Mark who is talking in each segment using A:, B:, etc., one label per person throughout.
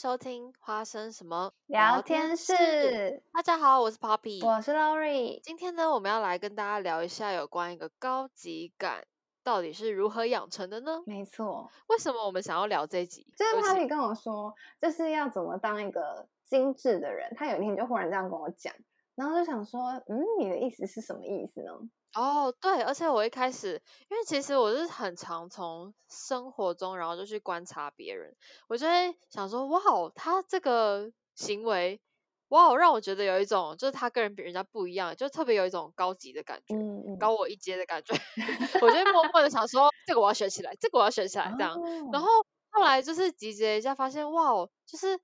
A: 收听花生什么
B: 聊天室。
A: 大家好，我是 Poppy，
B: 我是 Lori。
A: 今天呢，我们要来跟大家聊一下有关一个高级感到底是如何养成的呢？
B: 没错。
A: 为什么我们想要聊这一集？
B: 就是 Poppy 跟我说，就是要怎么当一个精致的人。他有一天就忽然这样跟我讲，然后就想说，嗯，你的意思是什么意思呢？
A: 哦，对，而且我一开始，因为其实我是很常从生活中，然后就去观察别人，我就会想说，哇哦，他这个行为，哇哦，让我觉得有一种，就是他跟人比人家不一样，就特别有一种高级的感觉，
B: 嗯嗯，
A: 高我一阶的感觉，我就会默默的想说，这个我要学起来，这个我要学起来，这样，哦、然后后来就是集结一下，发现，哇哦，就是。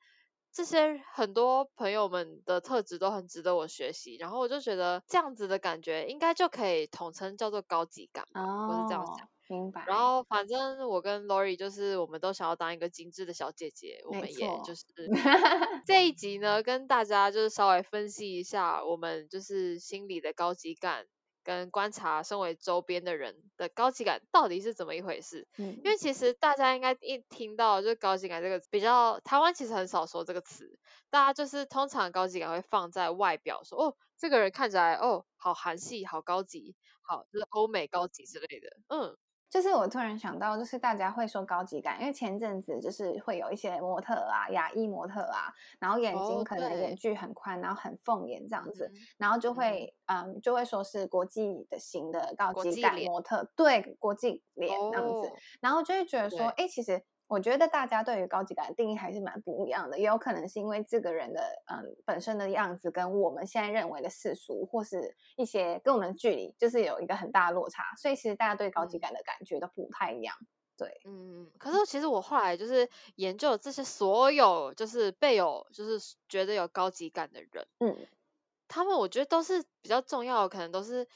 A: 这些很多朋友们的特质都很值得我学习，然后我就觉得这样子的感觉应该就可以统称叫做高级感，
B: 哦，
A: 我是这样想，
B: 明白。
A: 然后反正我跟 Lori 就是我们都想要当一个精致的小姐姐，我们也就是这一集呢，跟大家就是稍微分析一下我们就是心里的高级感。跟观察身为周边的人的高级感到底是怎么一回事？
B: 嗯，
A: 因为其实大家应该一听到就高级感这个比较，台湾其实很少说这个词，大家就是通常高级感会放在外表说，说哦，这个人看起来哦，好韩系，好高级，好就是欧美高级之类的，嗯。
B: 就是我突然想到，就是大家会说高级感，因为前阵子就是会有一些模特啊、亚裔模特啊，然后眼睛可能眼距很宽，然后很凤眼这样子，然后就会嗯就会说是国际的型的高级感模特，对，国际脸这样子，然后就会觉得说，哎，其实。我觉得大家对于高级感的定义还是蛮不一样的，也有可能是因为这个人的嗯本身的样子跟我们现在认为的世俗或是一些跟我们的距离，就是有一个很大的落差，所以其实大家对高级感的感觉都不太一样。对，
A: 嗯，可是其实我后来就是研究这些所有就是被有就是觉得有高级感的人，
B: 嗯，
A: 他们我觉得都是比较重要的，可能都是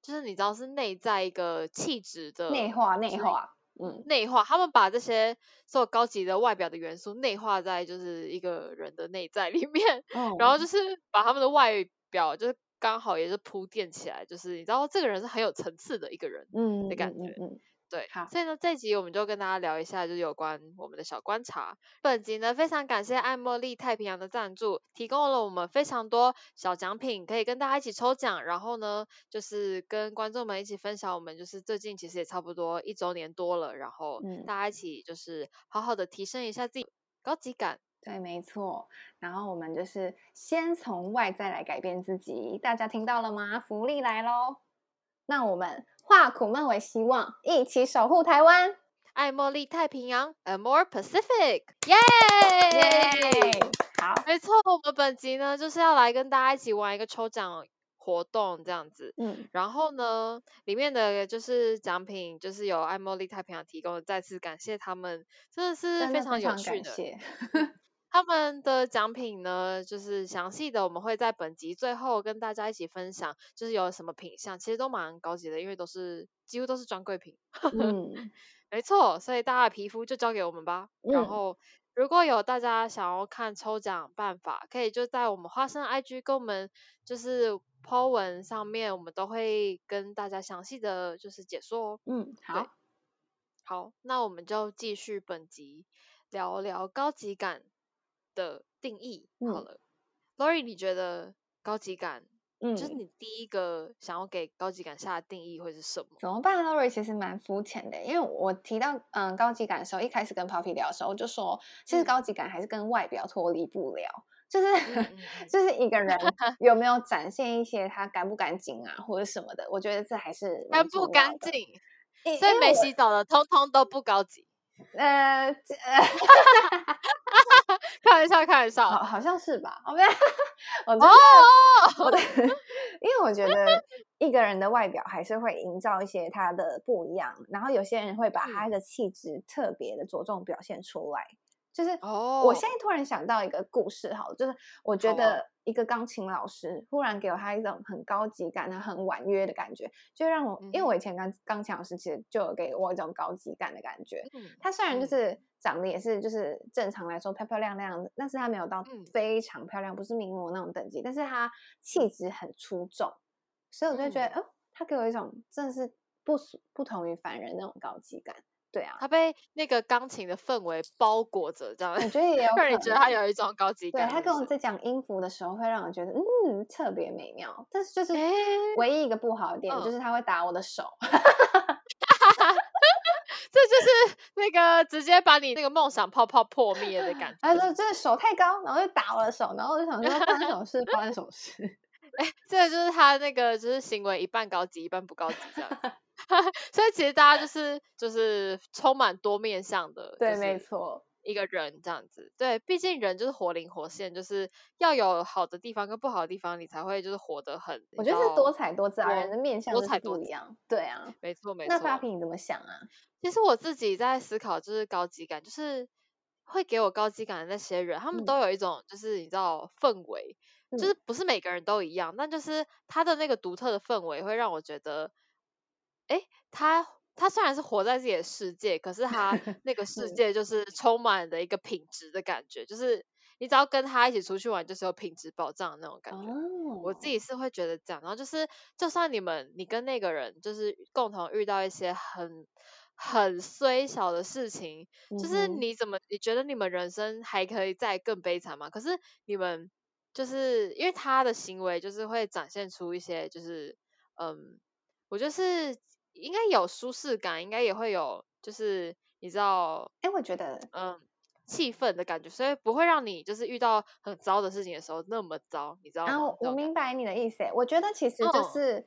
A: 就是你知道是内在一个气质的
B: 内化内化。
A: 嗯，内化，他们把这些所有高级的外表的元素内化在就是一个人的内在里面，
B: 嗯，
A: 然后就是把他们的外表就是刚好也是铺垫起来，就是你知道这个人是很有层次的一个人，
B: 嗯
A: 的感觉，
B: 嗯。嗯嗯
A: 对，
B: 好，
A: 所以呢，这一集我们就跟大家聊一下，就是有关我们的小观察。本集呢，非常感谢爱茉莉太平洋的赞助，提供了我们非常多小奖品，可以跟大家一起抽奖。然后呢，就是跟观众们一起分享，我们就是最近其实也差不多一周年多了，然后大家一起就是好好的提升一下自己高级感。
B: 对，没错。然后我们就是先从外在来改变自己，大家听到了吗？福利来喽！那我们。化苦闷为希望，一起守护台湾。
A: 爱茉莉太平洋，A More Pacific，耶！
B: 好，
A: 没错，我们本集呢就是要来跟大家一起玩一个抽奖活动，这样子。
B: 嗯，
A: 然后呢，里面的就是奖品，就是由爱茉莉太平洋提供的，再次感谢他们，真的是非常有趣的。他们的奖品呢，就是详细的，我们会在本集最后跟大家一起分享，就是有什么品相，其实都蛮高级的，因为都是几乎都是专柜品。
B: 嗯，
A: 没错，所以大家的皮肤就交给我们吧。
B: 嗯、
A: 然后如果有大家想要看抽奖办法，可以就在我们花生 IG 跟我们就是 po 文上面，我们都会跟大家详细的就是解说哦。
B: 嗯，好，
A: 好，那我们就继续本集聊聊高级感的定义好了，嗯，Lori，你觉得高级感，嗯，就是你第一个想要给高级感下的定义会是什么？
B: 怎么办？Lori 其实蛮肤浅的，因为我提到嗯高级感的时候，一开始跟 Poppy 聊的时候，我就说其实高级感还是跟外表脱离不了，嗯、就是就是一个人 有没有展现一些他干不干净啊，或者什么的，我觉得这还是
A: 干不干净，所以没洗澡的通通都不高级。
B: 呃，呃
A: 开玩笑，开玩笑，
B: 好，好像是吧？我没有，我
A: 哦，
B: 我的，因为我觉得一个人的外表还是会营造一些他的不一样，然后有些人会把他的气质特别的着重表现出来。就是，我现在突然想到一个故事，好，就是我觉得一个钢琴老师忽然给我他一种很高级感、很婉约的感觉，就让我，因为我以前钢钢琴老师其实就有给我一种高级感的感觉。他虽然就是长得也是就是正常来说漂漂亮亮的，但是他没有到非常漂亮，不是名模那种等级，但是他气质很出众，所以我就觉得，哦，他给我一种真的是不不同于凡人那种高级感。对啊，
A: 他被那个钢琴的氛围包裹着，这样
B: 我 觉得也
A: 让你觉得他有一种高级感。
B: 对，他跟我在讲音符的时候，会让我觉得嗯特别美妙。但是就是唯一一个不好的点，欸、就是他会打我的手。
A: 这就是那个直接把你那个梦想泡泡破灭的感觉。
B: 他说：“这手太高，然后就打我的手，然后我就想说发生什么事？发生什么事？”
A: 哎，这就是他那个就是行为一半高级，一半不高级这样。所以其实大家就是就是充满多面向的，
B: 对，没错，
A: 一个人这样子。对，毕竟人就是活灵活现，就是要有好的地方跟不好的地方，你才会就是活得很。
B: 我觉得是多彩多姿啊，人的面相多彩多样。对啊，
A: 没错没错。
B: 那发平你怎么想啊？
A: 其实我自己在思考，就是高级感，就是会给我高级感的那些人，他们都有一种就是你知道氛围，嗯、就是不是每个人都一样，但就是他的那个独特的氛围会让我觉得。哎，他他虽然是活在自己的世界，可是他 那个世界就是充满的一个品质的感觉，就是你只要跟他一起出去玩，就是有品质保障的那种感觉。Oh. 我自己是会觉得这样，然后就是就算你们你跟那个人就是共同遇到一些很很衰小的事情，mm -hmm. 就是你怎么你觉得你们人生还可以再更悲惨吗？可是你们就是因为他的行为就是会展现出一些就是嗯，我就是。应该有舒适感，应该也会有，就是你知道，
B: 哎，我觉得，
A: 嗯，气氛的感觉，所以不会让你就是遇到很糟的事情的时候那么糟，你知道吗？啊，
B: 我明白你的意思。我觉得其实就是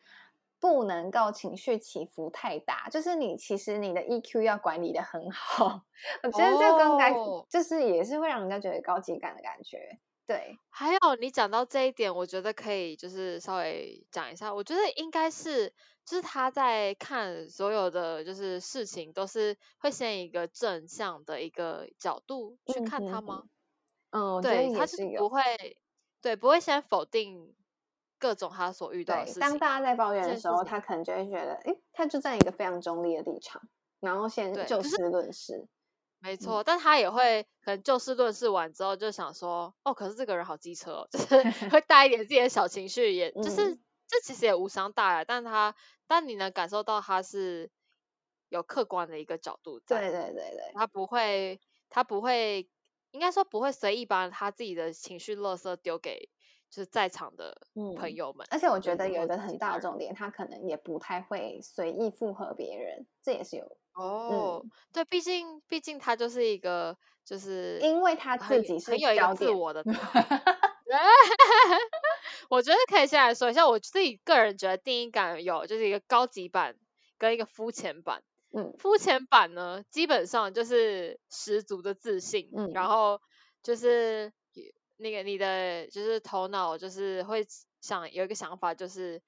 B: 不能够情绪起伏太大，嗯，就是你其实你的 EQ 要管理的很好。我觉得这个应该就是也是会让人家觉得高级感的感觉。对，
A: 还有你讲到这一点，我觉得可以就是稍微讲一下，我觉得应该是。就是他在看所有的就是事情，都是会先一个正向的一个角度去看他吗？
B: 嗯，
A: 对，他是不会，对，不会先否定各种他所遇到的事情。
B: 当大家在抱怨的时候，他可能就会觉得，哎，他就在一个非常中立的立场，然后先就事论事。
A: 没错，嗯，但他也会可能就事论事完之后，就想说，哦，可是这个人好机车哦，就是 会带一点自己的小情绪，也就是。嗯这其实也无伤大雅，但他，但你能感受到他是有客观的一个角度在，
B: 对对对对，
A: 他不会，他不会，应该说不会随意把他自己的情绪垃圾丢给就是在场的朋友们。
B: 嗯，而且我觉得有一个很大的重点，他可能也不太会随意附和别人，这也是有
A: 哦，嗯，对，毕竟毕竟他就是一个就是
B: 因为他自己是
A: 很有一个自我的。我觉得可以先来说一下，我自己个人觉得第一感有就是一个高级版跟一个肤浅版。嗯，肤浅版呢，基本上就是十足的自信，嗯，然后就是那个你的就是头脑就是会想有一个想法，就是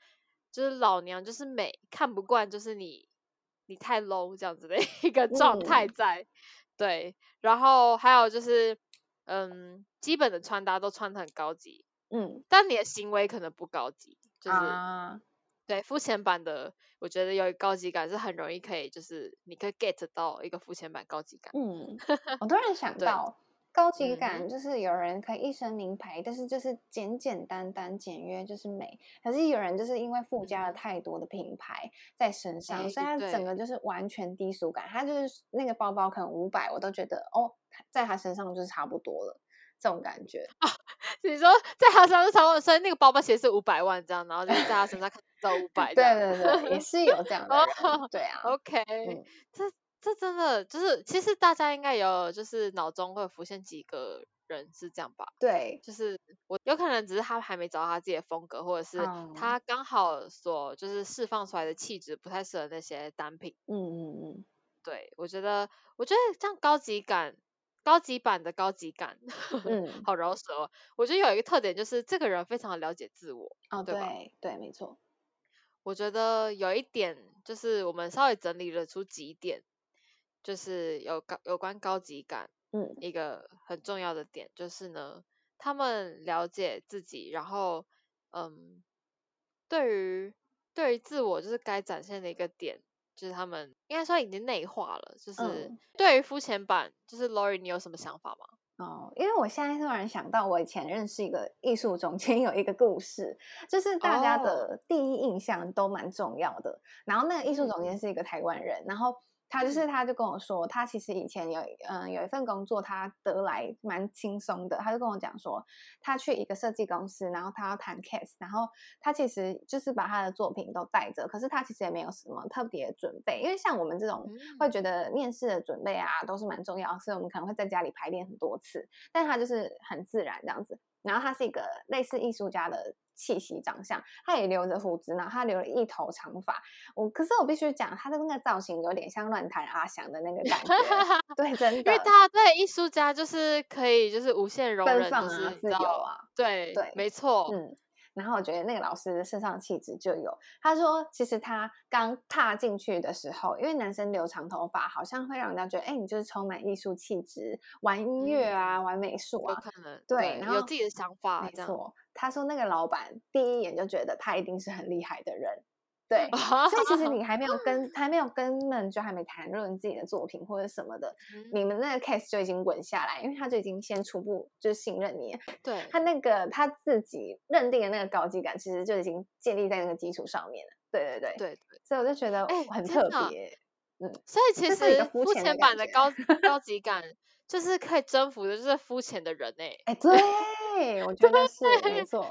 A: 就是老娘就是美，看不惯就是你你太 low 这样子的一个状态在，嗯，对，然后还有就是嗯，基本的穿搭都穿的很高级。嗯，但你的行为可能不高级，就是、啊、对肤浅版的，我觉得有一高级感是很容易可以，就是你可以 get 到一个肤浅版高级感。
B: 嗯，我突然想到，高级感就是有人可以一身名牌，嗯、但是就是简简单单、简约就是美。可是有人就是因为附加了太多的品牌在身上，嗯、所以他整个就是完全低俗感。他就是那个包包可能五百，我都觉得哦，在他身上就是差不多了。这种感觉啊，
A: 你说在他身上是差不多，所以那个包包其实是五百万这样，然后就是在他身上看到五百，
B: 对对对，也是有这样的人，对啊，
A: OK，、嗯、这这真的就是，其实大家应该有就是脑中会浮现几个人是这样吧？
B: 对，
A: 就是我有可能只是他还没找到他自己的风格，或者是他刚好所就是释放出来的气质不太适合那些单品，
B: 嗯嗯嗯，
A: 对我觉得我觉得这样高级感。高级版的高级感，嗯，好饶舌哦。我觉得有一个特点就是这个人非常的了解自我，
B: 哦，
A: 对吧？
B: 对，对，没错。
A: 我觉得有一点就是我们稍微整理了出几点，就是有高有关高级感，嗯，一个很重要的点就是呢，他们了解自己，然后，嗯，对于对于自我就是该展现的一个点。就是他们应该说已经内化了，就是对于肤浅版，就是 Lori，你有什么想法吗？
B: 哦，因为我现在突然想到，我以前认识一个艺术总监，有一个故事，就是大家的第一印象都蛮重要的。然后那个艺术总监是一个台湾人，然后他就是，他就跟我说，他其实以前有，嗯，有一份工作，他得来蛮轻松的。他就跟我讲说，他去一个设计公司，然后他要谈 case，然后他其实就是把他的作品都带着，可是他其实也没有什么特别的准备，因为像我们这种会觉得面试的准备啊都是蛮重要，所以我们可能会在家里排练很多次，但他就是很自然这样子。然后他是一个类似艺术家的。气息、长相，他也留着胡子，然后他留了一头长发。我可是我必须讲，他的那个造型有点像乱弹阿翔的那个感觉。对，真的，因
A: 为他对艺术家就是可以就是无限容忍，
B: 放
A: 就是
B: 自由啊。
A: 对对，没错。
B: 嗯，然后我觉得那个老师的身上气质就有。他说，其实他刚踏进去的时候，因为男生留长头发，好像会让人家觉得，哎，你就是充满艺术气质，玩音乐啊，嗯、玩美术啊，
A: 可能
B: 对，
A: 对，然后有自己的想法，
B: 没错。他说：“那个老板第一眼就觉得他一定是很厉害的人，对，所以其实你还没有跟还没有跟们就还没谈论自己的作品或者什么的，嗯、你们那个 case 就已经稳下来，因为他就已经先初步就信任你。
A: 对，
B: 他那个他自己认定的那个高级感，其实就已经建立在那个基础上面了。对对对
A: 对，
B: 所以我就觉得很特别。欸、嗯，
A: 所以其实肤浅版的高 高级感，就是可以征服的，就是肤浅的人哎、欸。
B: 哎，对。”对，我觉得是没错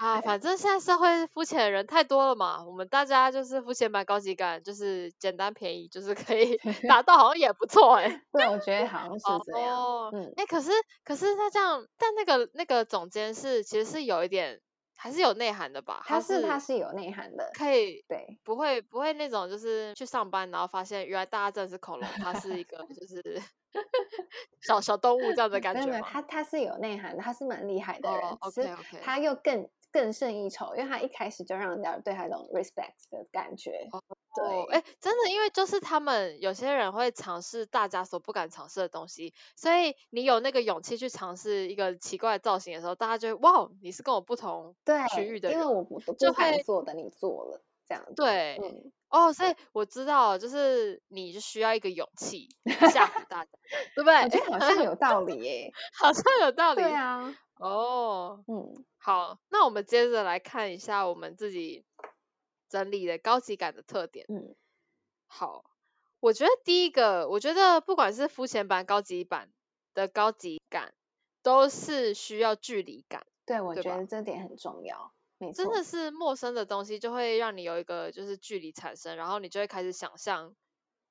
A: 啊，反正现在社会肤浅的人太多了嘛，我们大家就是肤浅版高级感，就是简单便宜，就是可以 达到，好像也不错哎、欸。
B: 对，我觉得好像是这样。
A: 哦，嗯，哎、欸，可是可是他这样，但那个那个总监是其实是有一点。还是有内涵的吧，
B: 他是他是有内涵的，
A: 可以
B: 对，
A: 不会不会那种就是去上班然后发现原来大家真的是恐龙，他是一个 就是 小小动物这样的感觉吗？
B: 没有，他他是有内涵的，他是蛮厉害的人
A: ，OK OK，
B: 他又更更胜一筹，因为他一开始就让人家对他一种 respect 的感觉。Oh. 对，
A: 哎，真的，因为就是他们有些人会尝试大家所不敢尝试的东西，所以你有那个勇气去尝试一个奇怪的造型的时候，大家就会哇，你是跟我不同区域的人，
B: 因为我不不敢做的，你做了这样子。
A: 对，
B: 嗯，
A: 哦，所以我知道，就是你就需要一个勇气 吓唬大家，对不对？
B: 我觉得好像有道理耶，
A: 好像有道理。
B: 对啊，
A: 哦，
B: 嗯，
A: 好，那我们接着来看一下我们自己。整理的高级感的特点，
B: 嗯，
A: 好，我觉得第一个，我觉得不管是肤浅版、高级版的高级感，都是需要距离感。
B: 对，我觉得这点很重要，
A: 真的是陌生的东西就会让你有一个就是距离产生，然后你就会开始想象，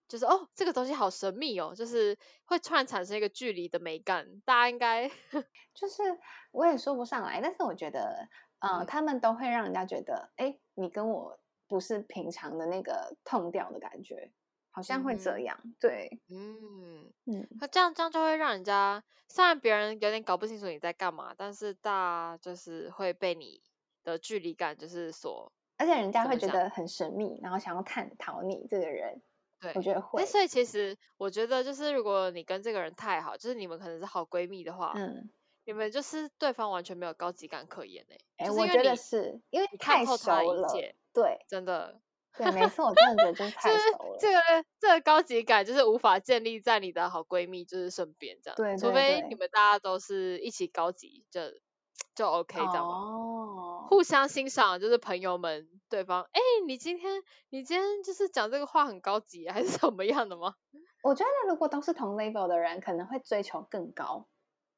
A: 就是哦，这个东西好神秘哦，就是会突然产生一个距离的美感。大家应该
B: 就是我也说不上来，但是我觉得，呃，嗯，他们都会让人家觉得，哎，你跟我。不是平常的那个痛调的感觉，好像会这样，嗯、对，
A: 嗯嗯，那这样这样就会让人家，虽然别人有点搞不清楚你在干嘛，但是大就是会被你的距离感就是所，
B: 而且人家会觉得很神秘，然后想要探讨你这个人，
A: 对，
B: 我觉得会。
A: 所以其实我觉得就是如果你跟这个人太好，就是你们可能是好闺蜜的话，
B: 嗯。
A: 你们就是对方完全没有高级感可言哎、
B: 欸，哎，我觉得是因为太熟了，对，
A: 真的，
B: 对，没错，我真的觉得就是 太熟了。
A: 这个这个高级感就是无法建立在你的好闺蜜就是身边这样，
B: 对，对，对，
A: 除非你们大家都是一起高级，就就 OK 这样
B: 哦，
A: 互相欣赏就是朋友们对方，哎，你今天你今天就是讲这个话很高级还是怎么样的吗？
B: 我觉得如果都是同 level 的人，可能会追求更高。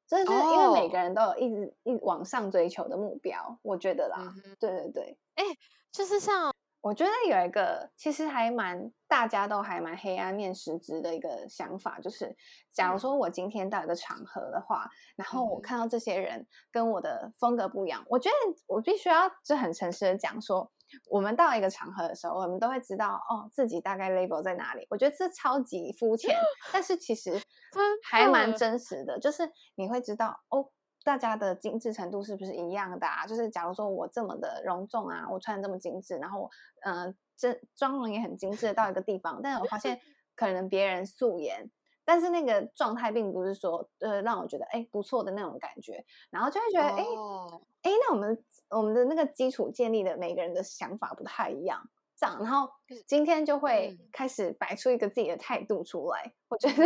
B: 就是因为每个人都有一直一往上追求的目标，我觉得啦，嗯、对对对，
A: 哎，就是像
B: 我觉得有一个其实还蛮大家都还蛮黑暗面实质的一个想法，就是假如说我今天到一个场合的话，嗯、然后我看到这些人跟我的风格不一样，我觉得我必须要就很诚实的讲说。我们到一个场合的时候，我们都会知道哦，自己大概 label 在哪里。我觉得这超级肤浅，但是其实 还蛮真实的。就是你会知道哦，大家的精致程度是不是一样的啊？就是假如说我这么的隆重啊，我穿的这么精致，然后嗯，这妆容也很精致到一个地方，但是我发现 可能别人素颜，但是那个状态并不是说呃让我觉得哎不错的那种感觉，然后就会觉得哎。
A: 哦
B: 哎，那我们我们的那个基础建立的每个人的想法不太一样，这样，然后今天就会开始摆出一个自己的态度出来。嗯、我觉得，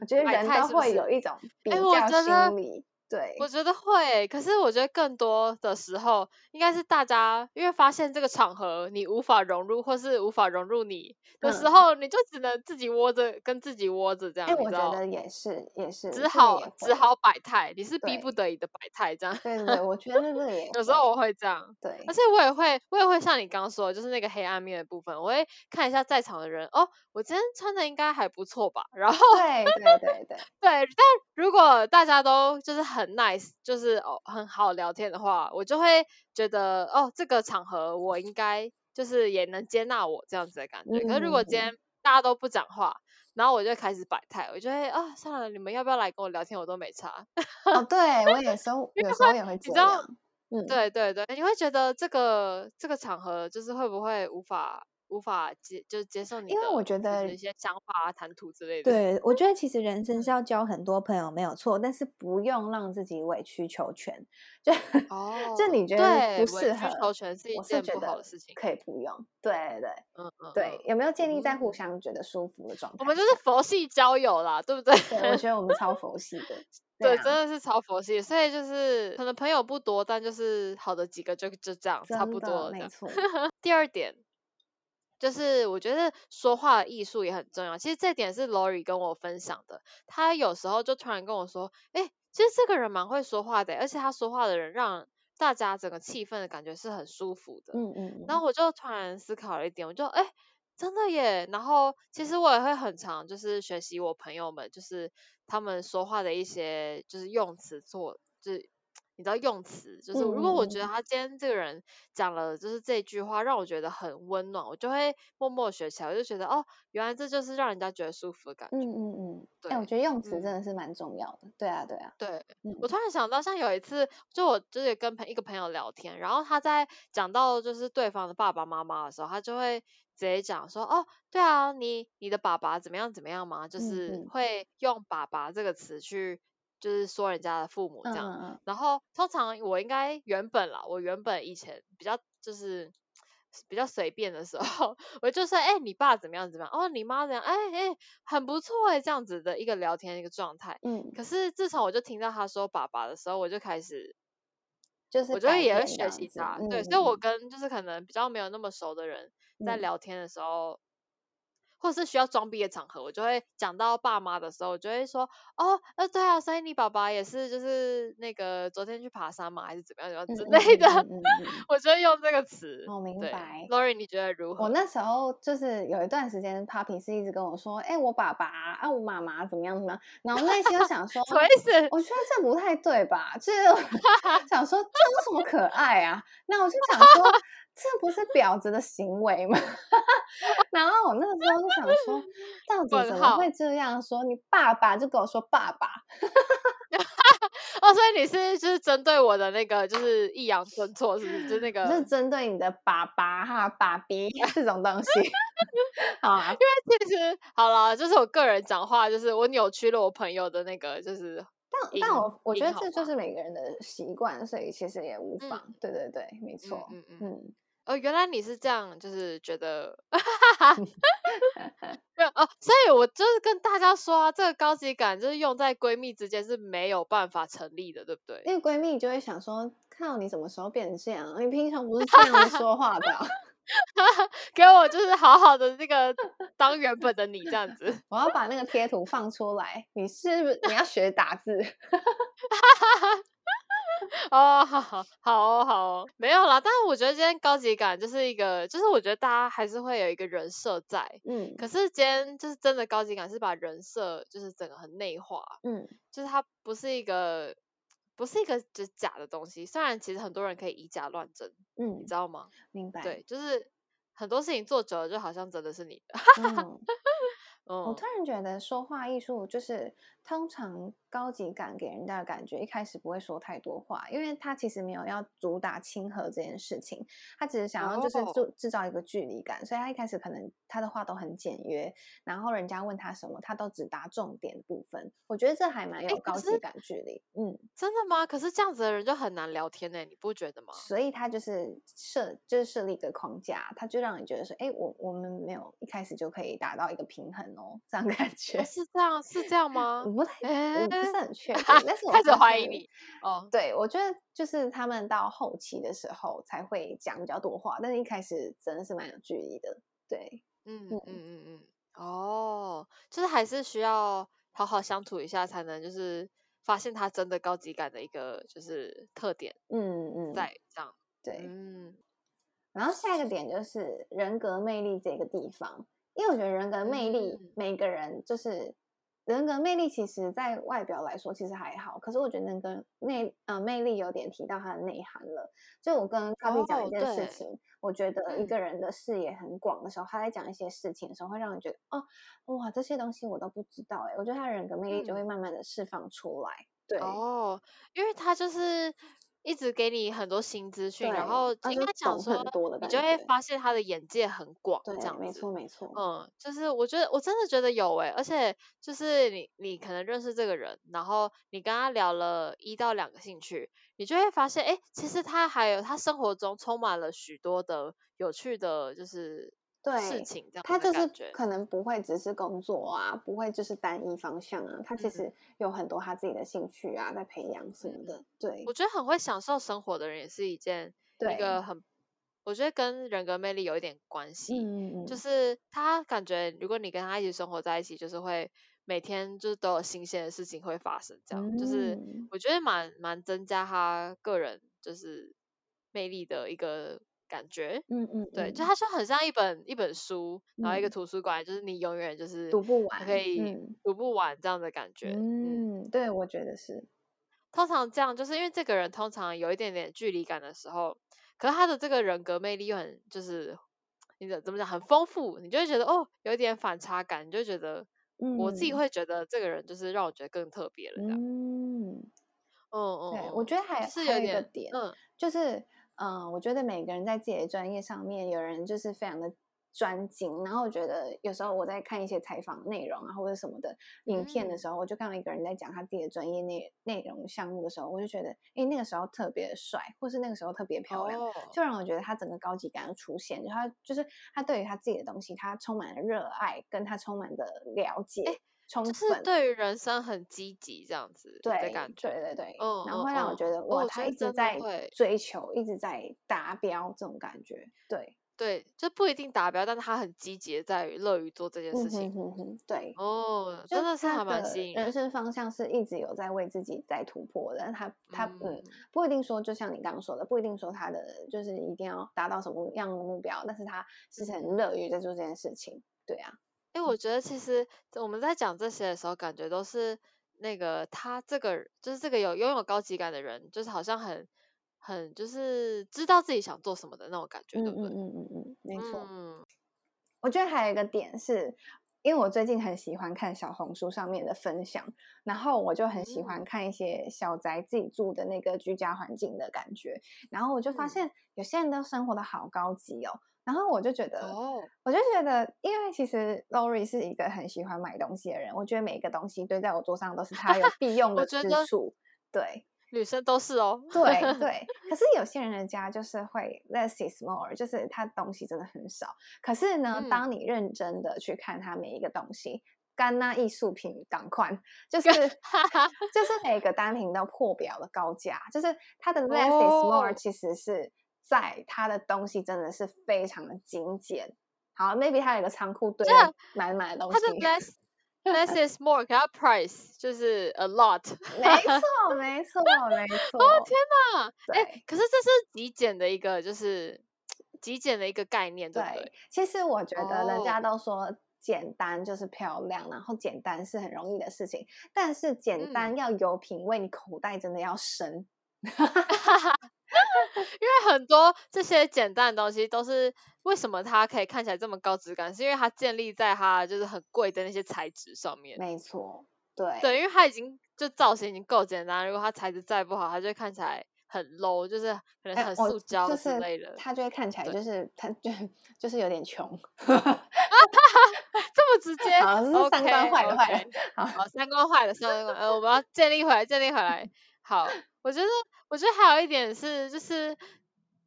B: 我觉得人都会有一种比较心理，对，
A: 我觉得会，可是我觉得更多的时候应该是大家因为发现这个场合你无法融入，或是无法融入你的时候，嗯、你就只能自己窝着，跟自己窝着这样。哎、欸，
B: 我觉得也是，也是，
A: 只好只好摆态，你是逼不得已的摆态这样。
B: 对对对，我觉得这个也
A: 有时候我会这样。
B: 对，
A: 而且我也会，我也会像你刚刚说的，就是那个黑暗面的部分，我会看一下在场的人，哦，我今天穿的应该还不错吧？然后
B: 对对对对 对，
A: 但如果大家都就是很 nice，就是哦很好聊天的话，我就会觉得哦这个场合我应该就是也能接纳我这样子的感觉。嗯、可是如果今天大家都不讲话，然后我就开始摆态，我就会啊、哦、算了，你们要不要来跟我聊天，我都没差。
B: 哦，对我有时候，有时候也会这样。嗯，
A: 对对对，你会觉得这个这个场合就是会不会无法。无法接就是接受你，
B: 因为我觉得
A: 一些想法啊、谈吐之类的。
B: 对，我觉得其实人生是要交很多朋友没有错，但是不用让自己委曲求全。就哦，这你觉得不适合？委曲求全是一件不好的事情，可以不用。对对，嗯嗯，对，有没有建立在互相觉得舒服的状态？
A: 我们就是佛系交友啦，对不对？
B: 对，我觉得我们超佛系的。
A: 对，真的是超佛系，所以就是可能朋友不多，但就是好的几个就就这样，差不多。
B: 没错。
A: 第二点。就是我觉得说话的艺术也很重要。其实这点是 Lori 跟我分享的。他有时候就突然跟我说：“哎，其实这个人蛮会说话的，而且他说话的人让大家整个气氛的感觉是很舒服的。”嗯嗯。然后我就突然思考了一点，我就哎，真的耶。然后其实我也会很常就是学习我朋友们，就是他们说话的一些就是用词做就是。你知道用词，就是如果我觉得他今天这个人讲了就是这句话让我觉得很温暖，我就会默默学起来，我就觉得哦，原来这就是让人家觉得舒服的感觉。嗯嗯嗯，对，
B: 哎，我觉得用词真的是蛮重要的。嗯、对啊对啊。
A: 对，我突然想到，像有一次，就我就是跟朋一个朋友聊天，然后他在讲到就是对方的爸爸妈妈的时候，他就会直接讲说，哦，对啊，你你的爸爸怎么样怎么样嘛？就是会用爸爸这个词去。就是说人家的父母这样，然后通常我应该原本啦，我原本以前比较就是比较随便的时候，我就说，哎、欸，你爸怎么样怎么样？哦，你妈怎样？哎、欸、哎、欸，很不错哎，这样子的一个聊天一个状态。嗯。可是自从我就听到他说爸爸的时候，我就开始，就是我觉得也会学习他。嗯、对，所以我跟就是可能比较没有那么熟的人在聊天的时候。嗯或是需要装逼的场合，我就会讲到爸妈的时候，我就会说，哦，呃，对啊，所以你爸爸也是，就是那个昨天去爬山嘛，还是怎么样，怎么样之类的，嗯嗯嗯嗯、我就会用这个词。
B: 我明白。
A: Lori，你觉得如何？
B: 我那时候就是有一段时间，Poppy 是一直跟我说，哎，我爸爸啊，我妈妈怎么样怎么样，然后内心就想说，
A: 什么意思？
B: 我觉得这不太对吧？就是 想说这有什么可爱啊？那我就想说。这不是婊子的行为吗？然后我那个时候就想说，到底怎么会这样说？你爸爸就跟我说爸爸。
A: 哦，所以你是就是针对我的那个就是抑扬顿挫，是不是？就那个
B: 是针对你的爸爸哈爸比这种东西。好啊，因
A: 为其实好了，就是我个人讲话，就是我扭曲了我朋友的那个，就是。
B: 但但我我觉得这就是每个人的习惯，所以其实也无妨。嗯、对对对，没错。嗯嗯嗯。
A: 哦，原来你是这样，就是觉得，对哦，所以我就是跟大家说啊，这个高级感就是用在闺蜜之间是没有办法成立的，对不对？
B: 因为闺蜜就会想说，看到你什么时候变成这样？你平常不是这样子说话的，
A: 给我就是好好的这个当原本的你这样子。
B: 我要把那个贴图放出来，你是不是你要学打字？
A: 哦，好好好哦，好哦，没有啦。但是我觉得今天高级感就是一个，就是我觉得大家还是会有一个人设在，嗯。可是今天就是真的高级感是把人设就是整个很内化，嗯，就是它不是一个，不是一个就是假的东西。虽然其实很多人可以以假乱真，嗯，你知道吗？
B: 明白。
A: 对，就是很多事情做久了，就好像真的是你的。嗯
B: 嗯、我突然觉得说话艺术就是通常高级感给人家的感觉，一开始不会说太多话，因为他其实没有要主打亲和这件事情，他只是想要就是制制造一个距离感，所以他一开始可能他的话都很简约，然后人家问他什么，他都只答重点的部分。我觉得这还蛮有高级感距离。嗯，
A: 真的吗？可是这样子的人就很难聊天呢，你不觉得吗？
B: 所以他就是设就是设立一个框架，他就让你觉得说，哎，我我们没有一开始就可以达到一个平衡。哦，这样感觉。
A: 哦、是这样，是这样 吗？
B: 我不太，欸、我不是很确定，但是 我
A: 开始怀疑你。哦，
B: 对，我觉得就是他们到后期的时候才会讲比较多话，但是一开始真的是蛮有距离的。对，
A: 嗯嗯嗯嗯嗯，哦，就是还是需要好好相处一下，才能就是发现他真的高级感的一个就是特点。嗯嗯，在这样，
B: 对，嗯。然后下一个点就是人格魅力这个地方，因为我觉得人格魅力，每个人就是人格魅力，其实在外表来说其实还好，可是我觉得人格内呃魅力有点提到它的内涵了。就我跟 Copy 讲一件事情，哦、我觉得一个人的视野很广的时候，他在讲一些事情的时候，会让你觉得哦哇这些东西我都不知道哎，我觉得他人格魅力就会慢慢的释放出来。嗯、对哦，
A: 因为他就是。一直给你很多新资讯，然后应该讲说，你就会发现他的眼界很广，这样子。
B: 没错没错。
A: 嗯，就是我觉得我真的觉得有诶，而且就是你你可能认识这个人，然后你跟他聊了一到两个兴趣，你就会发现，哎，其实他还有他生活中充满了许多的有趣的，就是。
B: 对，
A: 事情这样
B: 他就是可能不会只是工作啊，不会就是单一方向啊，他其实有很多他自己的兴趣啊，在培养什么的。嗯、对，
A: 我觉得很会享受生活的人也是一件一个很，我觉得跟人格魅力有一点关系。嗯嗯，就是他感觉如果你跟他一起生活在一起，就是会每天就是都有新鲜的事情会发生，这样、嗯、就是我觉得蛮蛮增加他个人就是魅力的一个。感觉，嗯嗯，对，就他说很像一本一本书，然后一个图书馆，就是你永远就是
B: 读不完，
A: 可以读不完这样的感觉。
B: 嗯，对，我觉得是。
A: 通常这样，就是因为这个人通常有一点点距离感的时候，可是他的这个人格魅力又很，就是你怎怎么讲，很丰富，你就会觉得哦，有一点反差感，你就会觉得，我自己会觉得这个人就是让我觉得更特别了，这样。嗯
B: 嗯嗯，对，我觉得还是有一个点，嗯，就是。嗯，我觉得每个人在自己的专业上面，有人就是非常的专精。然后我觉得有时候我在看一些采访内容啊，或者什么的影片的时候，嗯、我就看到一个人在讲他自己的专业内内容项目的时候，我就觉得，哎，那个时候特别帅，或是那个时候特别漂亮，哦、就让我觉得他整个高级感的出现。就他就是他对于他自己的东西，他充满了热爱，跟他充满的了解。
A: 就是对于人生很积极这样子的感觉，
B: 对对对，嗯，然后会让我觉得哇，他一直在追求，一直在达标这种感觉，对
A: 对，就不一定达标，但是他很积极，在于乐于做这件事情，
B: 对
A: 哦，真的是还蛮吸引。
B: 人生方向是一直有在为自己在突破的，他他嗯，不一定说就像你刚刚说的，不一定说他的就是一定要达到什么样的目标，但是他是很乐于在做这件事情，对啊。
A: 哎，我觉得其实我们在讲这些的时候，感觉都是那个他这个就是这个有拥有高级感的人，就是好像很很就是知道自己想做什么的那种感觉，对不对？嗯嗯嗯嗯，
B: 没错。嗯，我觉得还有一个点是，因为我最近很喜欢看小红书上面的分享，然后我就很喜欢看一些小宅自己住的那个居家环境的感觉，然后我就发现有些人都生活的好高级哦。然后我就觉得，oh. 我就觉得，因为其实 Lori 是一个很喜欢买东西的人，我觉得每一个东西堆在我桌上都是他有 必用的之处。对，
A: 女生都是哦。
B: 对对，可是有些人的家就是会 less is more，就是他东西真的很少。可是呢，嗯、当你认真的去看他每一个东西，干那艺术品港宽，就是 就是每个单品都破表的高价，就是它的 less is more 其实是。在他的东西真的是非常的精简，好，maybe 他有一个仓库堆满满的东西。他是
A: less less is more，可他 price 就是 a lot。
B: 没错，没错，没错。哦
A: 天哪！哎，可是这是极简的一个，就是极简的一个概念，对不对？
B: 其实我觉得人家都说简单就是漂亮，然后简单是很容易的事情，但是简单要有品味，你口袋真的要深。
A: 因为很多这些简单的东西都是为什么它可以看起来这么高质感，是因为它建立在它就是很贵的那些材质上面。
B: 没错，对
A: 对，因为它已经就造型已经够简单，如果它材质再不好，它就会看起来很 low，就是可能很塑胶之类的，
B: 它就会看起来就是它就就是有点穷。
A: 这么直接，
B: 好像是三观坏了坏了，
A: 好，三观坏了，三观呃，我们要建立回来，建立回来，好。我觉得，我觉得还有一点是，就是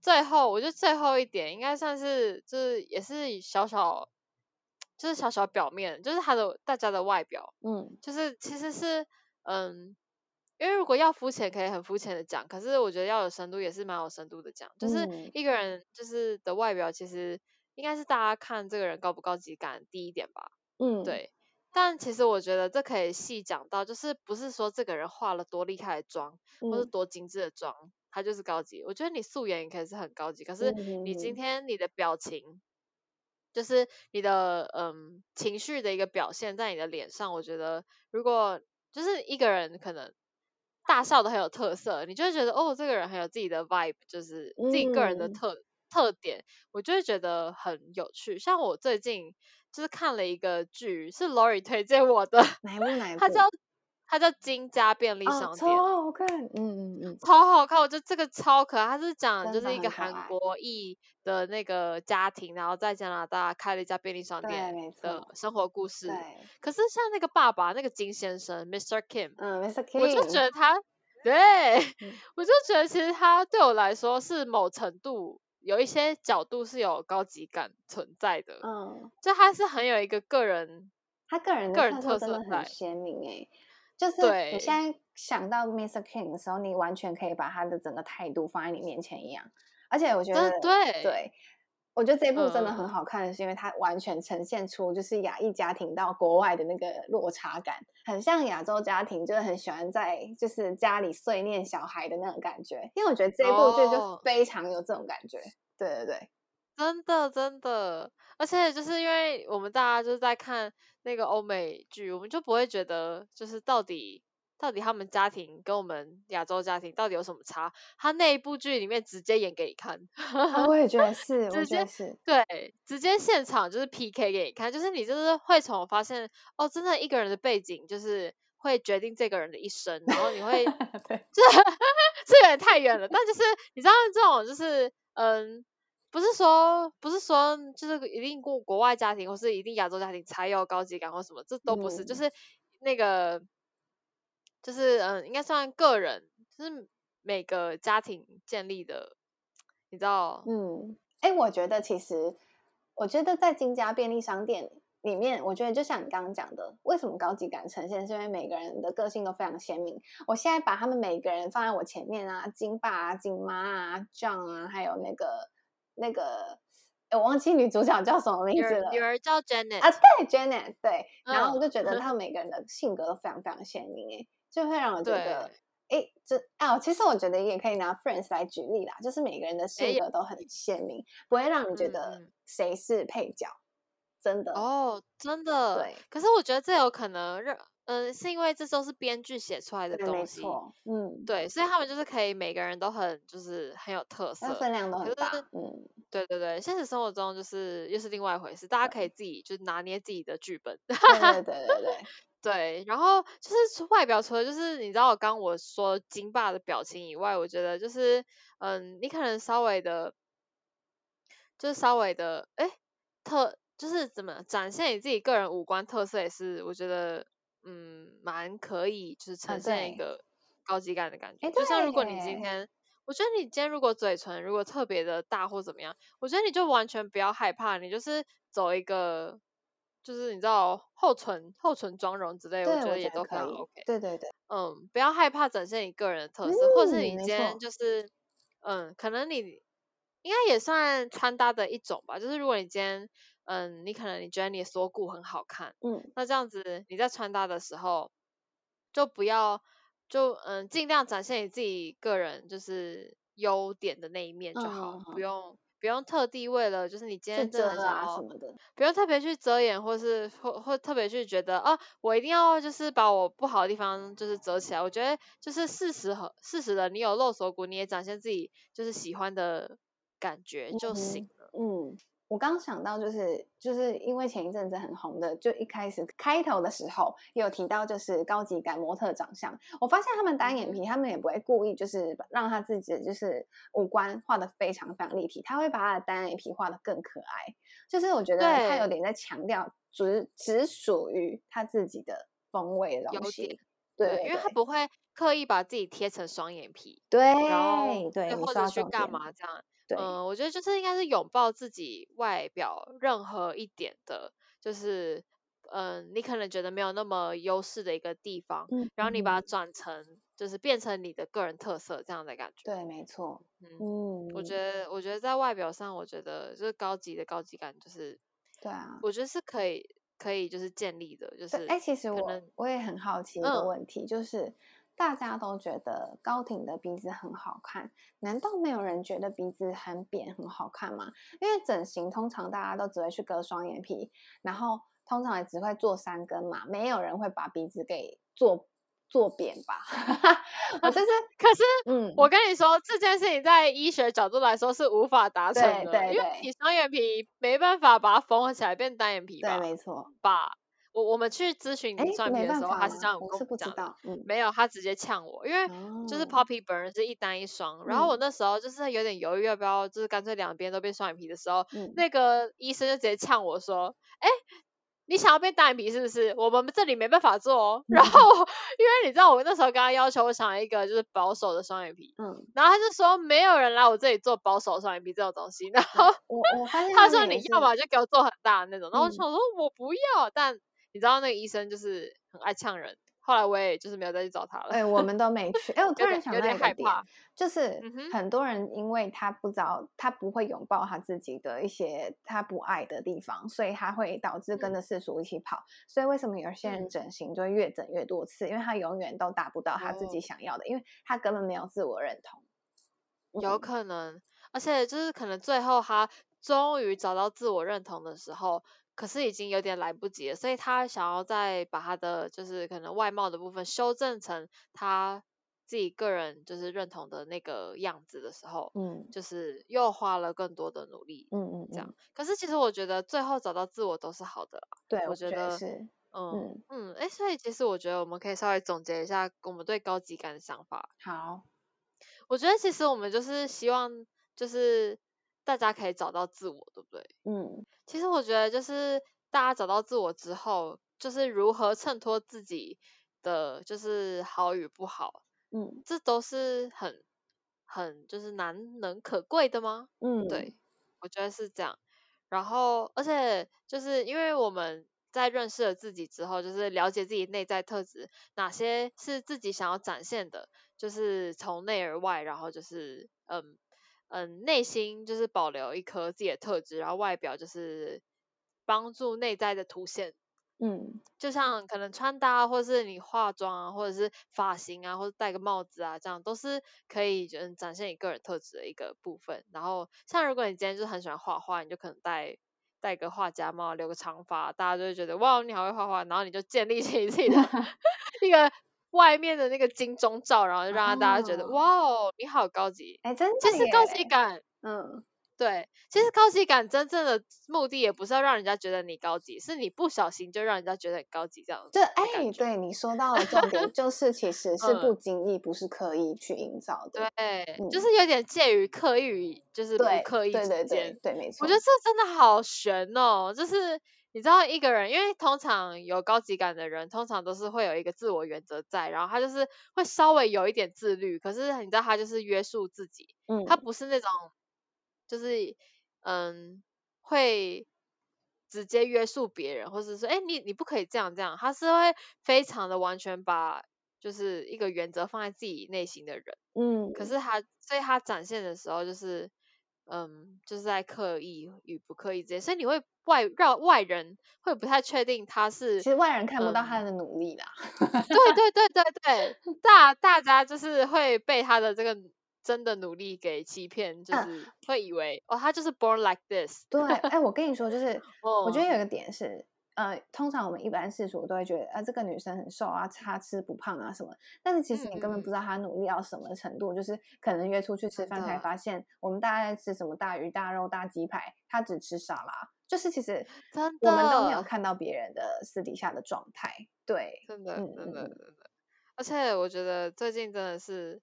A: 最后，我觉得最后一点应该算是，就是也是小小就是小小表面，就是他的大家的外表，
B: 嗯，
A: 就是其实是嗯，因为如果要肤浅，可以很肤浅的讲，可是我觉得要有深度也是蛮有深度的讲，就是一个人就是的外表，其实应该是大家看这个人高不高级感第一点吧，
B: 嗯，
A: 对。但其实我觉得这可以细讲到，就是不是说这个人化了多厉害的妆，嗯、或是多精致的妆，他就是高级。我觉得你素颜也可以是很高级，可是你今天你的表情，嗯、就是你的嗯情绪的一个表现在你的脸上，我觉得如果就是一个人可能大笑的很有特色，你就会觉得哦，这个人很有自己的 vibe，就是自己个人的特、嗯、特点，我就会觉得很有趣。像我最近。就是看了一个剧，是 Lori 推荐我的，
B: 哪一部？哪 一部？
A: 它叫它叫《金家便利商店》，
B: 哦，超好看，嗯嗯嗯，
A: 超好看。我觉得这个超可爱，它是讲就是一个韩国裔的那个家庭，然后在加拿大开了一家便利商店的生活故事。可是像那个爸爸那个金先生，Mr. Kim，
B: 嗯，Mr. Kim，
A: 我就觉得他，对，嗯，我就觉得其实他对我来说是某程度。有一些角度是有高级感存在的，嗯，就他是很有一个个人，
B: 他个人个人特色很鲜明诶，就是你现在想到 Mr. King 的时候，你完全可以把他的整个态度放在你面前一样，而且我觉得
A: 对
B: 对。我觉得这部真的很好看，是因为它完全呈现出就是亚裔家庭到国外的那个落差感，很像亚洲家庭，就是很喜欢在就是家里碎念小孩的那种感觉。因为我觉得这部剧就非常有这种感觉。对对对，
A: 真的真的，而且就是因为我们大家就是在看那个欧美剧，我们就不会觉得就是到底。到底他们家庭跟我们亚洲家庭到底有什么差？他那一部剧里面直接演给你看，
B: 啊、我也觉得是，直接是，
A: 对，直接现场就是 PK 给你看，就是你就是会从发现哦，真的一个人的背景就是会决定这个人的一生，然后你会，对，这这有点太远了，但就是你知道这种就是嗯，不是说不是说就是一定过国外家庭或是一定亚洲家庭才有高级感或什么，这都不是，嗯、就是那个。就是嗯，应该算个人，就是每个家庭建立的，你知道？
B: 嗯，哎、欸，我觉得其实，我觉得在金家便利商店里面，我觉得就像你刚刚讲的，为什么高级感呈现，是因为每个人的个性都非常鲜明。我现在把他们每个人放在我前面啊，金爸啊、金妈啊、John 啊，还有那个那个，我忘记女主角叫什么名字了，
A: 女儿叫 Janet
B: 啊，对，Janet，对。然后我就觉得他们每个人的性格都非常非常鲜明，哎。就会让我觉得，哎，这啊，其实我觉得也可以拿 Friends 来举例啦，就是每个人的性格都很鲜明，不会让你觉得谁是配角，真的。
A: 哦，真的。对，可是我觉得这有可能让，嗯，是因为这都是编剧写出来的东西，
B: 嗯，
A: 对，所以他们就是可以每个人都很就是很有特色，
B: 分量都很大，嗯，
A: 对对对，现实生活中就是又是另外一回事，大家可以自己就拿捏自己的剧本，
B: 对对对对对。
A: 对，然后就是外表，除了就是你知道我刚刚我说金爸的表情以外，我觉得就是嗯，你可能稍微的，就是稍微的，哎，特就是怎么展现你自己个人五官特色，也是我觉得嗯蛮可以，就是呈现一个高级感的感觉。就像如果你今天，我觉得你今天如果嘴唇如果特别的大或怎么样，我觉得你就完全不要害怕，你就是走一个。就是你知道厚唇厚唇妆容之类，我觉得也都很 OK。
B: 对对对，
A: 嗯，不要害怕展现你个人的特色，嗯、或是你今天就是，嗯，可能你应该也算穿搭的一种吧。就是如果你今天，嗯，你可能你觉得你的锁骨很好看，
B: 嗯，
A: 那这样子你在穿搭的时候，就不要就嗯尽量展现你自己个人就是优点的那一面就好，嗯、不用。不用特地为了，就是你今天真的很想要
B: 什么的，
A: 不用特别去遮掩，或是或或特别去觉得啊，我一定要就是把我不好的地方就是遮起来。我觉得就是适时和适时的，你有露锁骨，你也展现自己就是喜欢的感觉就行了。
B: 嗯。嗯我刚想到，就是就是因为前一阵子很红的，就一开始开头的时候有提到，就是高级感模特长相。我发现他们单眼皮，他们也不会故意就是让他自己就是五官画的非常非常立体，他会把他的单眼皮画的更可爱。就是我觉得他有点在强调，只只属于他自己的风味的东西。对，对，对，
A: 因为他不会刻意把自己贴成双眼皮，
B: 对，
A: 然后
B: 对，
A: 或者去干嘛这样。嗯，我觉得就是应该是拥抱自己外表任何一点的，就是嗯，你可能觉得没有那么优势的一个地方，
B: 嗯，
A: 然后你把它转成就是变成你的个人特色这样的感觉。
B: 对，没错。
A: 嗯，嗯，我觉得我觉得在外表上，我觉得就是高级的高级感就是，
B: 对啊，
A: 我觉得是可以可以就是建立的，就是
B: 哎，其实我我也很好奇一个问题，嗯，就是。大家都觉得高挺的鼻子很好看，难道没有人觉得鼻子很扁很好看吗？因为整形通常大家都只会去割双眼皮，然后通常也只会做三根嘛，没有人会把鼻子给做做扁吧？我就是，
A: 可是，嗯，我跟你说这件事情在医学角度来说是无法达成的，
B: 对对对，
A: 因为你双眼皮没办法把它缝合起来变单眼皮吧？
B: 对，没错，
A: 吧。我我们去咨询你双眼皮的时候，他是这样跟我
B: 讲，的嗯、
A: 没有，他直接呛我，因为就是 Poppy 本人是一单一双，嗯、然后我那时候就是有点犹豫要不要，就是干脆两边都变双眼皮的时候，嗯、那个医生就直接呛我说，哎，你想要变单眼皮是不是？我们这里没办法做哦。嗯、然后。因为你知道我那时候跟他要求，我想要一个就是保守的双眼皮，嗯，然后他就说没有人来我这里做保守双眼皮这种东西，然后
B: 我我发现
A: 他说你要么就给我做很大的那种，然后我想说我不要，但。你知道那个医生就是很爱呛人，后来我也就是没有再去找他了。
B: 哎、欸，我们都没去。哎、欸，我 突然想到一
A: 个点，
B: 就是很多人因为他不知道，他不会拥抱他自己的一些他不爱的地方，所以他会导致跟着世俗一起跑。嗯、所以为什么有些人整形就会越整越多次？因为他永远都达不到他自己想要的，哦、因为他根本没有自我认同。
A: 有可能，而且就是可能最后他终于找到自我认同的时候。可是已经有点来不及了，所以他想要再把他的就是可能外貌的部分修正成他自己个人就是认同的那个样子的时候，嗯，就是又花了更多的努力，嗯嗯，这样。可是其实我觉得最后找到自我都是好的，
B: 对，
A: 我觉得，
B: 我觉得是，
A: 嗯嗯，哎、嗯，所以其实我觉得我们可以稍微总结一下我们对高级感的想法。
B: 好，
A: 我觉得其实我们就是希望就是。大家可以找到自我，对不对？嗯，其实我觉得就是大家找到自我之后，就是如何衬托自己的就是好与不好，嗯，这都是很很就是难能可贵的吗？嗯，对，我觉得是这样。然后，而且就是因为我们在认识了自己之后，就是了解自己内在特质，哪些是自己想要展现的，就是从内而外，然后就是嗯。嗯，内心就是保留一颗自己的特质，然后外表就是帮助内在的凸显。嗯，就像可能穿搭，或是你化妆啊，或者是发型啊，或者戴个帽子啊，这样都是可以嗯展现你个人特质的一个部分。然后，像如果你今天就是很喜欢画画，你就可能戴戴个画家帽，留个长发，大家就会觉得哇，你好会画画，然后你就建立起自己的 一个。外面的那个金钟罩，然后就让大家觉得、哦、哇哦，你好高级。
B: 哎，真的。
A: 其实高级感，
B: 嗯，
A: 对，其实高级感真正的目的也不是要让人家觉得你高级，是你不小心就让人家觉得很高级这样子。
B: 这哎，对你说到的重点 就是，其实是不经意，不是刻意去营造的。
A: 对，嗯、就是有点介于刻意与就是不刻意之间。
B: 对对对，对，没错。
A: 我觉得这真的好悬哦，就是。你知道一个人，因为通常有高级感的人，通常都是会有一个自我原则在，然后他就是会稍微有一点自律，可是你知道他就是约束自己，嗯，他不是那种就是嗯会直接约束别人，或者说哎你你不可以这样这样，他是会非常的完全把就是一个原则放在自己内心的人，嗯，可是他所以他展现的时候就是。嗯，就是在刻意与不刻意之间，所以你会外让外人会不太确定他是，
B: 其实外人看不到他的努力啦。
A: 嗯、对对对对 对，大大家就是会被他的这个真的努力给欺骗，就是会以为、嗯、哦，他就是 born like this。
B: 对，哎、欸，我跟你说，就是、哦、我觉得有一个点是。呃，通常我们一般世俗都会觉得，啊，这个女生很瘦啊，她吃不胖啊什么。但是其实你根本不知道她努力到什么程度，嗯、就是可能约出去吃饭才发现，我们大家在吃什么大鱼大肉大鸡排，她只吃沙拉。就是其实我们都没有看到别人的私底下的状态。对，
A: 真的，真的，真的。而且我觉得最近真的是。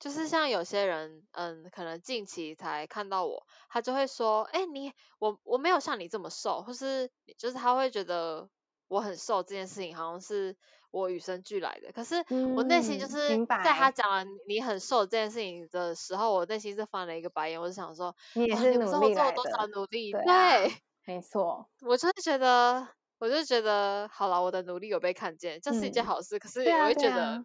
A: 就是像有些人，嗯，可能近期才看到我，他就会说，哎、欸，你我我没有像你这么瘦，或是就是他会觉得我很瘦这件事情好像是我与生俱来的。可是我内心就是在他讲了你很瘦这件事情的时候，我内心是翻了一个白眼，我就想说，
B: 你也是努力来的，
A: 你不知道我做了多少努力，
B: 对，没错，
A: 我就是觉得我就觉得好了，我的努力有被看见，这是一件好事。嗯、可是我会觉得，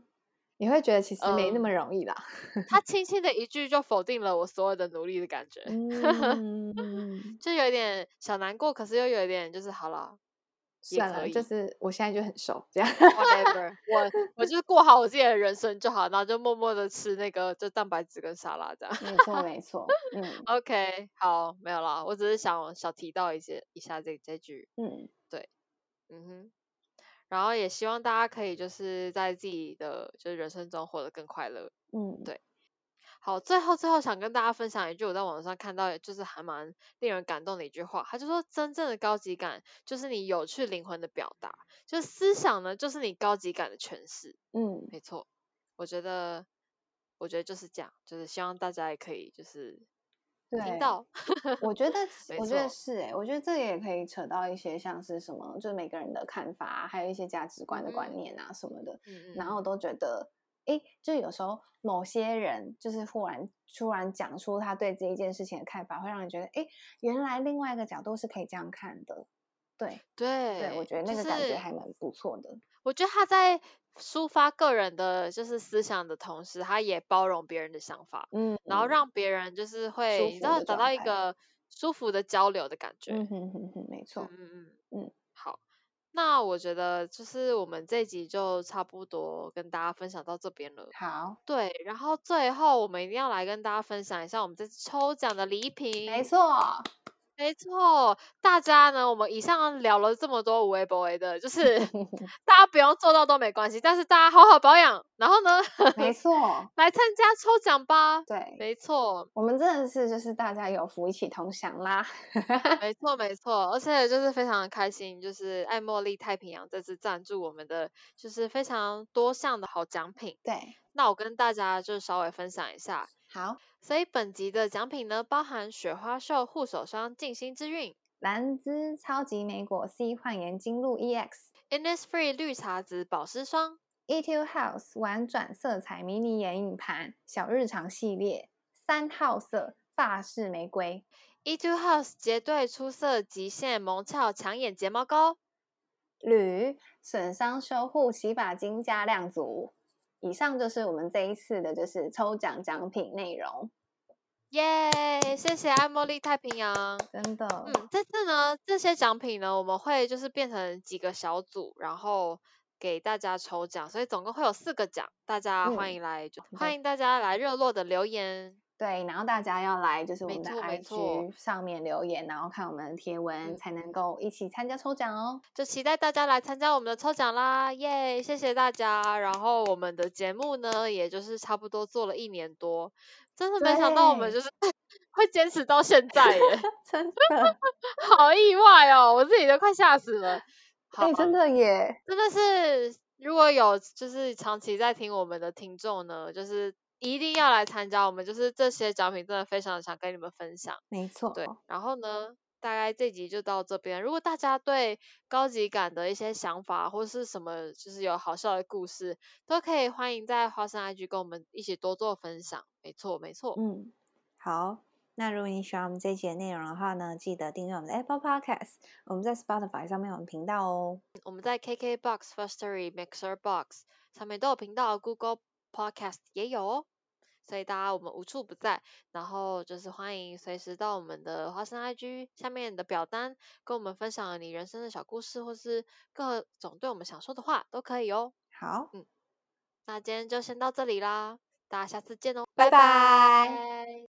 B: 你会觉得其实没那么容易啦。
A: 嗯、他 轻轻的一句就否定了我所有的努力的感觉，嗯、就有点小难过，可是又有一点就是好了。
B: 算了，就是我现在就很瘦，这样。
A: Whatever，我 我就是过好我自己的人生就好，然后就默默的吃那个就蛋白质跟沙拉这样。
B: 没错没错，嗯。
A: OK，好，没有了，我只是想小提到一些一下这这句，嗯，对，嗯哼。然后也希望大家可以就是在自己的就是人生中活得更快乐，嗯，对。好，最后最后想跟大家分享一句我在网上看到，就是还蛮令人感动的一句话，他就说真正的高级感就是你有趣灵魂的表达，就是思想呢就是你高级感的诠释。嗯，没错，我觉得我觉得就是这样，就是希望大家也可以就是听到。
B: 我觉得我觉得是哎、欸，我觉得这也可以扯到一些像是什么，就是每个人的看法，还有一些价值观的观念啊什么的，嗯、然后我都觉得。诶，就有时候某些人就是忽然突然讲出他对这一件事情的看法，会让人觉得，诶，原来另外一个角度是可以这样看的。对
A: 对
B: 对，我觉得那个感觉还蛮不错的。
A: 我觉得他在抒发个人的就是思想的同时，他也包容别人的想法，嗯，然后让别人就是会你知道找到一个舒服的交流的感觉。
B: 嗯哼哼哼，没错。
A: 嗯嗯嗯。好那我觉得就是我们这集就差不多跟大家分享到这边了。
B: 好，
A: 对，然后最后我们一定要来跟大家分享一下我们这次抽奖的礼品。
B: 没错。
A: 没错，大家呢，我们以上聊了这么多无微不微的，就 是大家不用做到都没关系，但是大家好好保养，然后呢，
B: 没 错，
A: 来参加抽奖吧。
B: 对，
A: 没错，
B: 我们真的是就是大家有福一起同享啦。
A: 没错没错，而且就是非常的开心，就是爱茉莉太平洋这次赞助我们的，就是非常多项的好奖品。
B: 对，
A: 那我跟大家就稍微分享一下。
B: 好。
A: 所以本集的奖品呢，包含雪花秀护手霜静心之韵、
B: 兰芝超级莓果 C 焕颜精露 EX，Innisfree
A: 绿茶籽保湿霜
B: ，Etude House 玩转色彩迷你眼影盘小日常系列三号色法式玫瑰
A: ，Etude House 结对出色极限萌俏抢眼睫毛膏，
B: 铝损伤修护洗发精加量组。以上就是我们这一次的就是抽奖奖品内容。
A: 耶，yeah, 谢谢爱茉莉太平洋，
B: 真的。
A: 嗯，这次呢，这些奖品呢，我们会就是变成几个小组，然后给大家抽奖，所以总共会有四个奖，大家欢迎来，欢迎大家来热络的留言。
B: 对，然后大家要来就是我们的 IG 上面留言，然后看我们的贴文，嗯、才能够一起参加抽奖哦。
A: 就期待大家来参加我们的抽奖啦，耶！谢谢大家。然后我们的节目呢，也就是差不多做了一年多，真的没想到我们就是对 会坚持到现在耶，
B: 真的
A: 好意外哦，我自己都快吓死了。
B: 哎、欸，真的耶，
A: 真的是，如果有就是长期在听我们的听众呢，就是。一定要来参加，我们就是这些奖品，真的非常想跟你们分享。
B: 没错，
A: 对。然后呢，大概这集就到这边。如果大家对高级感的一些想法，或是什么，就是有好笑的故事，都可以欢迎在花生 IG 跟我们一起多做分享。没错，没错。
B: 嗯，好。那如果你喜欢我们这一集的内容的话呢，记得订阅我们的 Apple Podcast。我们在 Spotify 上面有频道哦。
A: 我们在 KKBox、Firstory、Mixer Box 上面都有频道，Google Podcast 也有哦。所以大家我们无处不在，然后就是欢迎随时到我们的花生 IG 下面的表单，跟我们分享你人生的小故事，或是各种对我们想说的话都可以哦。
B: 好，
A: 嗯，那今天就先到这里啦，大家下次见哦，
B: 拜拜。